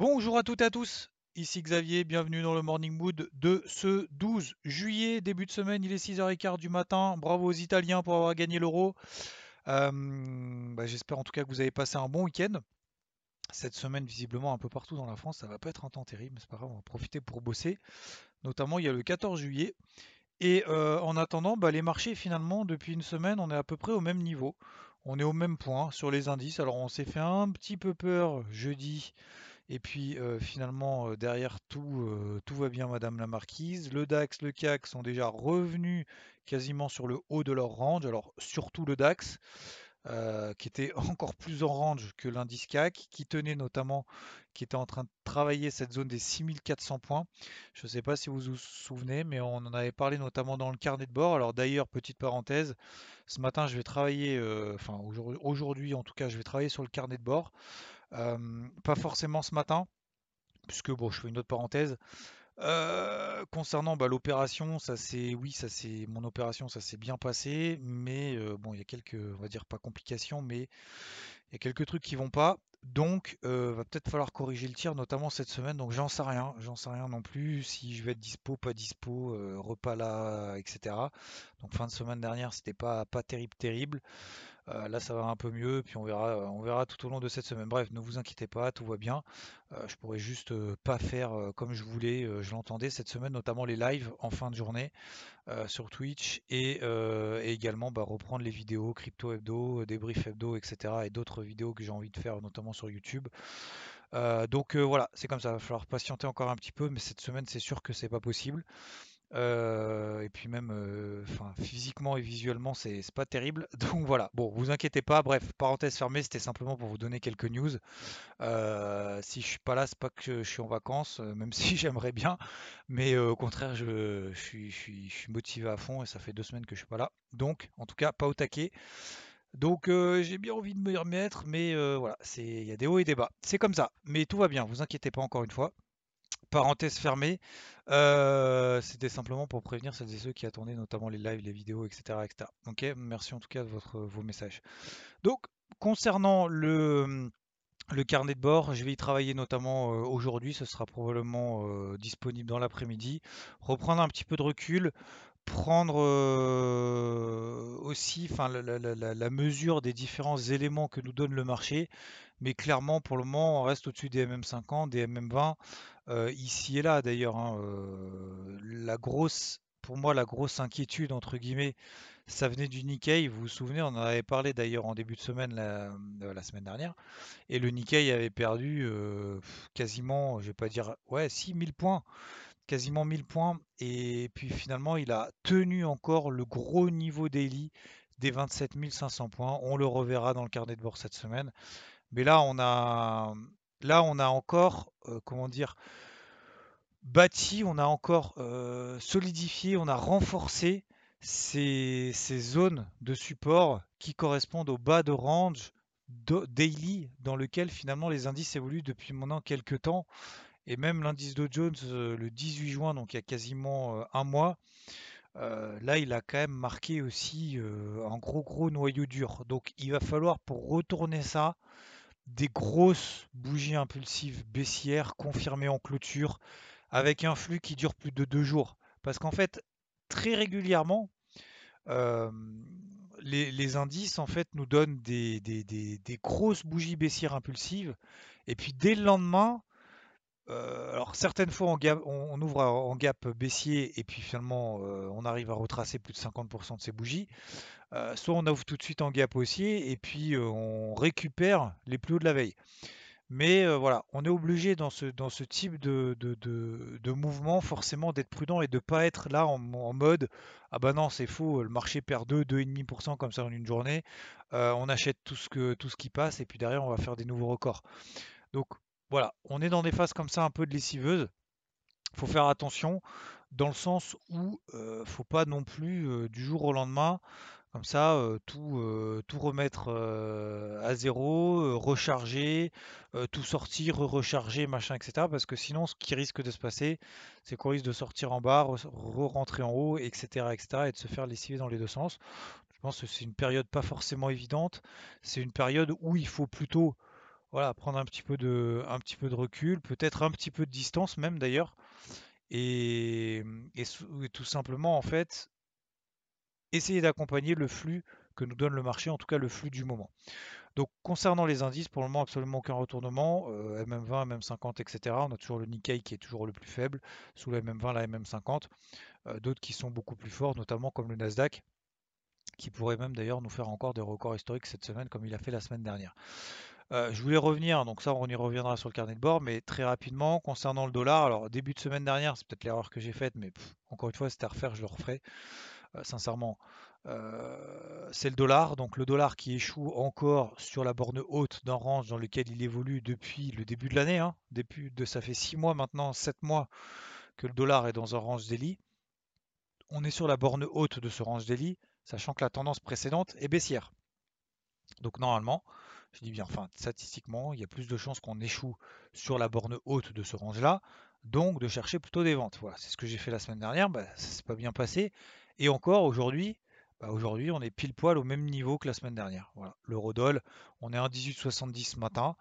Bonjour à toutes et à tous, ici Xavier, bienvenue dans le Morning Mood de ce 12 juillet, début de semaine, il est 6h15 du matin, bravo aux Italiens pour avoir gagné l'euro. Euh, bah, J'espère en tout cas que vous avez passé un bon week-end. Cette semaine, visiblement, un peu partout dans la France, ça va pas être un temps terrible, mais c'est pas grave, on va profiter pour bosser. Notamment, il y a le 14 juillet. Et euh, en attendant, bah, les marchés, finalement, depuis une semaine, on est à peu près au même niveau. On est au même point sur les indices. Alors, on s'est fait un petit peu peur jeudi et puis euh, finalement, euh, derrière tout, euh, tout va bien, Madame la Marquise. Le DAX, le CAC sont déjà revenus quasiment sur le haut de leur range. Alors surtout le DAX, qui était encore plus en range que l'indice CAC, qui tenait notamment, qui était en train de travailler cette zone des 6400 points. Je ne sais pas si vous vous souvenez, mais on en avait parlé notamment dans le carnet de bord. Alors d'ailleurs, petite parenthèse, ce matin, je vais travailler, enfin aujourd'hui en tout cas, je vais travailler sur le carnet de bord pas forcément ce matin, puisque bon, je fais une autre parenthèse. concernant bah, l'opération, ça c'est oui, ça c'est mon opération, ça s'est bien passé, mais bon, il y a quelques, on va dire pas complications, mais il y a quelques trucs qui vont pas. Donc, va peut-être falloir corriger le tir, notamment cette semaine. Donc, j'en sais rien, j'en sais rien non plus. Si je vais être dispo, pas dispo, repas là, etc. Donc, fin de semaine dernière, c'était pas pas terrible, terrible. Euh, là, ça va un peu mieux, puis on verra, euh, on verra tout au long de cette semaine. Bref, ne vous inquiétez pas, tout va bien. Euh, je pourrais juste pas faire comme je voulais, je l'entendais cette semaine, notamment les lives en fin de journée sur Twitch et, également bah, reprendre les vidéos crypto hebdo, débrief hebdo, etc. et d'autres vidéos que j'ai envie de faire, notamment sur YouTube. donc voilà, c'est comme ça, il va falloir patienter encore un petit peu, mais cette semaine, c'est sûr que c'est pas possible. Euh, et puis même, euh, physiquement et visuellement, c'est pas terrible. Donc voilà. Bon, vous inquiétez pas. Bref, parenthèse fermée, c'était simplement pour vous donner quelques news. Euh, si je suis pas là, c'est pas que je suis en vacances, même si j'aimerais bien, mais au contraire, je, suis, motivé à fond et ça fait deux semaines que je suis pas là. Donc, en tout cas, pas au taquet. Donc j'ai bien envie de me remettre, mais voilà, il y a des hauts et des bas. C'est comme ça, mais tout va bien, vous inquiétez pas encore une fois parenthèse fermée. Euh, c'était simplement pour prévenir celles et ceux qui attendaient notamment les lives, les vidéos, etc. Ok, merci en tout cas de votre, vos messages. Donc, concernant le, le carnet de bord, je vais y travailler notamment euh, aujourd'hui, ce sera probablement euh, disponible dans l'après-midi. Reprendre un petit peu de recul, prendre aussi enfin, la, mesure des différents éléments que nous donne le marché. Mais clairement, pour le moment, on reste au-dessus des MM50, des MM20. Euh, ici et là d'ailleurs. Hein, euh, la grosse, pour moi, la grosse inquiétude entre guillemets, ça venait du Nikkei. Vous vous souvenez, on en avait parlé d'ailleurs en début de semaine la, euh, semaine dernière, et le Nikkei avait perdu quasiment, je vais pas dire, ouais, 6000 points quasiment 1000 points. Et puis finalement, il a tenu encore le gros niveau daily des 27 500 points. On le reverra dans le carnet de bord cette semaine. Mais là, on a, là, on a encore, comment dire, bâti, on a encore solidifié, on a renforcé ces, zones de support qui correspondent au bas de range daily dans lequel finalement les indices évoluent depuis maintenant quelques temps. Et même l'indice Dow Jones le 18 juin, donc il y a quasiment un mois, là il a quand même marqué aussi un gros gros noyau dur. Donc il va falloir pour retourner ça, des grosses bougies impulsives baissières confirmées en clôture avec un flux qui dure plus de deux jours. Parce qu'en fait, très régulièrement, les, indices en fait nous donnent des, grosses bougies baissières impulsives et puis dès le lendemain, alors certaines fois on, ouvre en gap baissier et puis finalement on arrive à retracer plus de 50% de ces bougies. soit on ouvre tout de suite en gap haussier et puis on récupère les plus hauts de la veille. Mais voilà, on est obligé dans ce, type de, mouvement forcément d'être prudent et de ne pas être là en, mode ah bah non c'est faux, le marché perd 2, 2,5% comme ça en une journée, on achète tout ce, tout ce qui passe et puis derrière on va faire des nouveaux records. Donc voilà, on est dans des phases comme ça un peu de lessiveuse. Faut faire attention dans le sens où ne faut pas non plus du jour au lendemain comme ça, tout, tout remettre à zéro, recharger, tout sortir, recharger, machin, etc. Parce que sinon, ce qui risque de se passer, c'est qu'on risque de sortir en bas, re-rentrer en haut, etc., etc., et de se faire lessiver dans les deux sens. Je pense que c'est une période pas forcément évidente. C'est une période où il faut plutôt voilà, prendre un petit peu de, un petit peu de recul, peut-être un petit peu de distance même d'ailleurs. et, tout simplement, en fait, essayer d'accompagner le flux que nous donne le marché, en tout cas le flux du moment. Donc concernant les indices, pour le moment absolument aucun retournement, MM20, MM50, etc. On a toujours le Nikkei qui est toujours le plus faible, sous la MM20, la MM50. D'autres qui sont beaucoup plus forts, notamment comme le Nasdaq, qui pourrait même d'ailleurs nous faire encore des records historiques cette semaine, comme il a fait la semaine dernière. Je voulais revenir, donc ça on y reviendra sur le carnet de bord, mais très rapidement concernant le dollar. Alors début de semaine dernière, c'est peut-être l'erreur que j'ai faite, mais encore une fois c'était à refaire, je le referai. Euh, sincèrement, euh, c'est le dollar. Donc le dollar qui échoue encore sur la borne haute d'un range dans lequel il évolue depuis le début de l'année. Hein. Ça fait 6 mois maintenant, 7 mois que le dollar est dans un range daily. On est sur la borne haute de ce range daily, sachant que la tendance précédente est baissière. Donc normalement, je dis bien, enfin statistiquement, il y a plus de chances qu'on échoue sur la borne haute de ce range-là, donc de chercher plutôt des ventes. Voilà, c'est ce que j'ai fait la semaine dernière, bah, ça s'est pas bien passé. Et encore aujourd'hui, bah, aujourd'hui on est pile poil au même niveau que la semaine dernière. Voilà. L'eurodoll, on est à 1,1870 ce matin.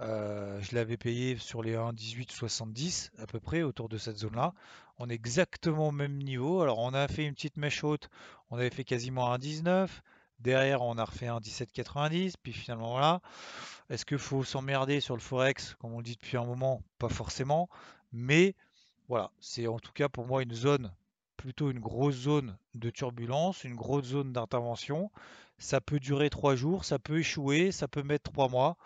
Euh, je l'avais payé sur les 1,1870 à peu près autour de cette zone-là. On est exactement au même niveau. Alors on a fait une petite mèche haute, on avait fait quasiment 1,19. Derrière, on a refait un 17,90. Puis finalement, voilà. Est-ce qu'il faut s'emmerder sur le Forex, comme on dit depuis un moment? Pas forcément. Mais voilà, c'est en tout cas pour moi une zone plutôt une grosse zone de turbulence, une grosse zone d'intervention. Ça peut durer trois jours, ça peut échouer, ça peut mettre trois mois.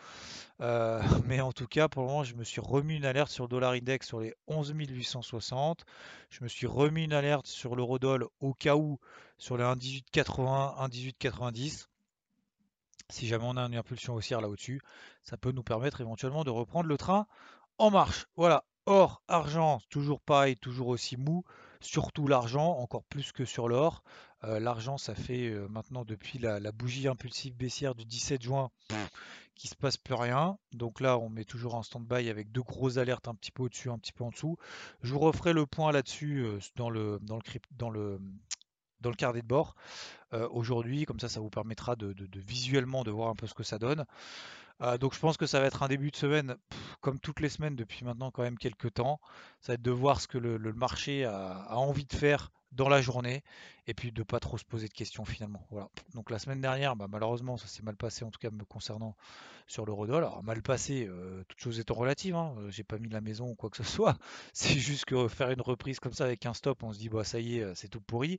Euh, mais en tout cas, pour le moment, je me suis remis une alerte sur le dollar index sur les 11 860. Je me suis remis une alerte sur l'eurodoll au cas où sur les 1,1880, 1,1890. Si jamais on a une impulsion haussière là au-dessus, ça peut nous permettre éventuellement de reprendre le train en marche. Voilà. Or, argent, toujours pareil, toujours aussi mou surtout l'argent, encore plus que sur l'or. L'argent, ça fait maintenant depuis la, bougie impulsive baissière du 17 juin qu'il se passe plus rien. Donc là, on met toujours en stand-by avec deux grosses alertes un petit peu au-dessus, un petit peu en dessous. Je vous referai le point là-dessus dans le dans carnet de bord aujourd'hui, comme ça, ça vous permettra de, visuellement de voir un peu ce que ça donne. Donc je pense que ça va être un début de semaine, comme toutes les semaines depuis maintenant quand même quelques temps. Ça va être de voir ce que le, marché a, envie de faire dans la journée et puis de pas trop se poser de questions finalement. Voilà. Donc la semaine dernière, bah, malheureusement, ça s'est mal passé en tout cas me concernant sur l'eurodoll. Alors mal passé, euh, toutes choses étant relatives. Hein. Euh, j'ai pas mis la maison ou quoi que ce soit. C'est juste que faire une reprise comme ça avec un stop, on se dit bah ça y est, euh, c'est tout pourri.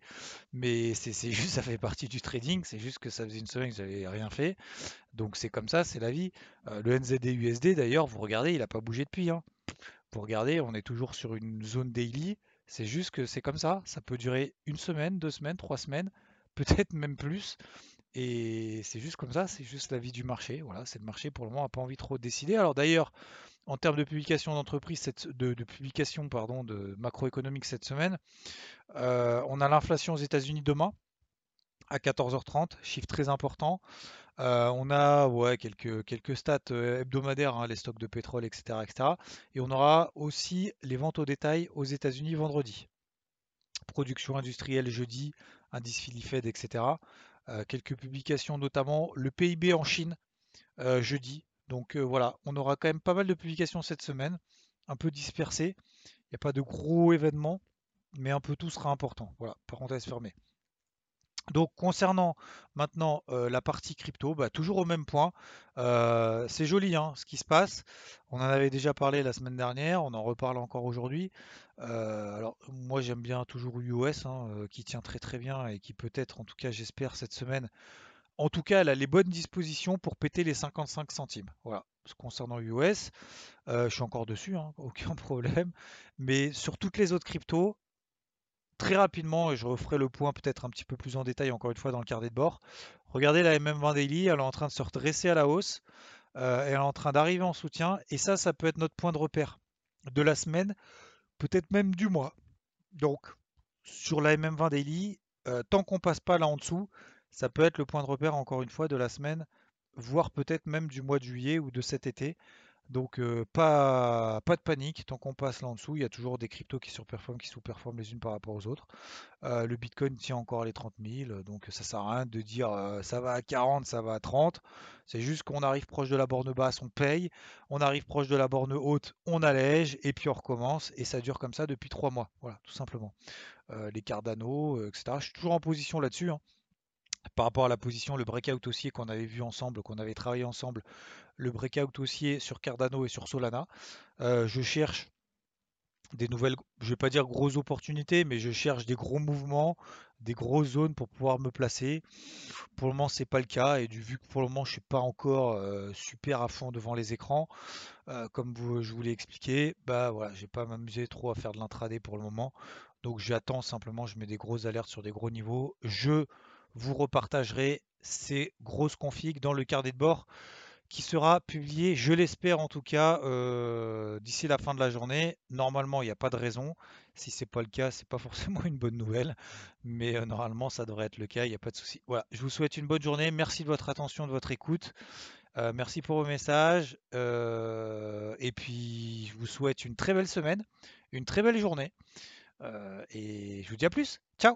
Mais c'est juste, ça fait partie du trading. C'est juste que ça faisait une semaine que j'avais rien fait. Donc c'est comme ça, c'est la vie. le NZD USD d'ailleurs, vous regardez, il a pas bougé depuis. Hein. Vous regardez, on est toujours sur une zone daily. C'est juste que c'est comme ça. Ça peut durer une semaine, deux semaines, trois semaines, peut-être même plus. Et c'est juste comme ça, c'est juste la vie du marché. Voilà, c'est le marché pour le moment n'a pas envie trop de décider. Alors d'ailleurs, en termes de publication d'entreprise, de, de, publication pardon, de macroéconomique cette semaine, euh, on a l'inflation aux États-Unis demain à 14h30, chiffre très important. Euh, on a ouais, quelques, quelques stats euh, hebdomadaires, hein, les stocks de pétrole, etc., etc. Et on aura aussi les ventes au détail aux États-Unis vendredi. Production industrielle jeudi, indice Philly etc. Euh, quelques publications, notamment le PIB en Chine jeudi. Donc voilà, on aura quand même pas mal de publications cette semaine, un peu dispersées. Il n'y a pas de gros événements, mais un peu tout sera important. Voilà, parenthèse fermée. Donc concernant maintenant euh, la partie crypto, bah, toujours au même point. Euh, c'est joli hein, ce qui se passe. On en avait déjà parlé la semaine dernière, on en reparle encore aujourd'hui. Euh, alors moi j'aime bien toujours US hein, qui tient très très bien et qui peut-être, en tout cas j'espère cette semaine, en tout cas elle a les bonnes dispositions pour péter les 55 centimes. Voilà. concernant US. je suis encore dessus, hein, aucun problème. Mais sur toutes les autres cryptos, très rapidement, et je referai le point peut-être un petit peu plus en détail encore une fois dans le carnet de bord. Regardez la MM20 Daily, elle est en train de se redresser à la hausse. elle est en train d'arriver en soutien. Et ça, ça peut être notre point de repère de la semaine, peut-être même du mois. Donc, sur la MM20 Daily, tant qu'on passe pas là en dessous, ça peut être le point de repère encore une fois de la semaine, voire peut-être même du mois de juillet ou de cet été. Donc pas, de panique, tant qu'on passe là en dessous, il y a toujours des cryptos qui surperforment, qui sous-performent les unes par rapport aux autres. le Bitcoin tient encore les 30 000, donc ça sert à rien de dire ça va à 40, ça va à 30. C'est juste qu'on arrive proche de la borne basse, on paye, on arrive proche de la borne haute, on allège, et puis on recommence, et ça dure comme ça depuis 3 mois. Voilà, tout simplement. les Cardano, etc. Je suis toujours en position là-dessus. Hein par rapport à la position, le breakout haussier qu'on avait vu ensemble, qu'on avait travaillé ensemble, le breakout haussier sur Cardano et sur Solana. Euh, je cherche des nouvelles, je ne vais pas dire grosses opportunités, mais je cherche des gros mouvements, des grosses zones pour pouvoir me placer. Pour le moment, c'est pas le cas, et du vu que pour le moment, je suis pas encore euh, super à fond devant les écrans, euh, comme je vous l'ai expliqué, bah voilà, j'ai pas m'amuser trop à faire de l'intraday pour le moment. Donc j'attends simplement, je mets des grosses alertes sur des gros niveaux. Je vous repartagerai ces grosses configs dans le carnet de bord qui sera publié, je l'espère en tout cas, euh, d'ici la fin de la journée. Normalement, il n'y a pas de raison. Si c'est pas le cas, c'est pas forcément une bonne nouvelle, mais euh, normalement, ça devrait être le cas. Il n'y a pas de souci. Voilà, je vous souhaite une bonne journée. Merci de votre attention, de votre écoute. Euh, merci pour vos messages. et puis, je vous souhaite une très belle semaine, une très belle journée. et je vous dis à plus. Ciao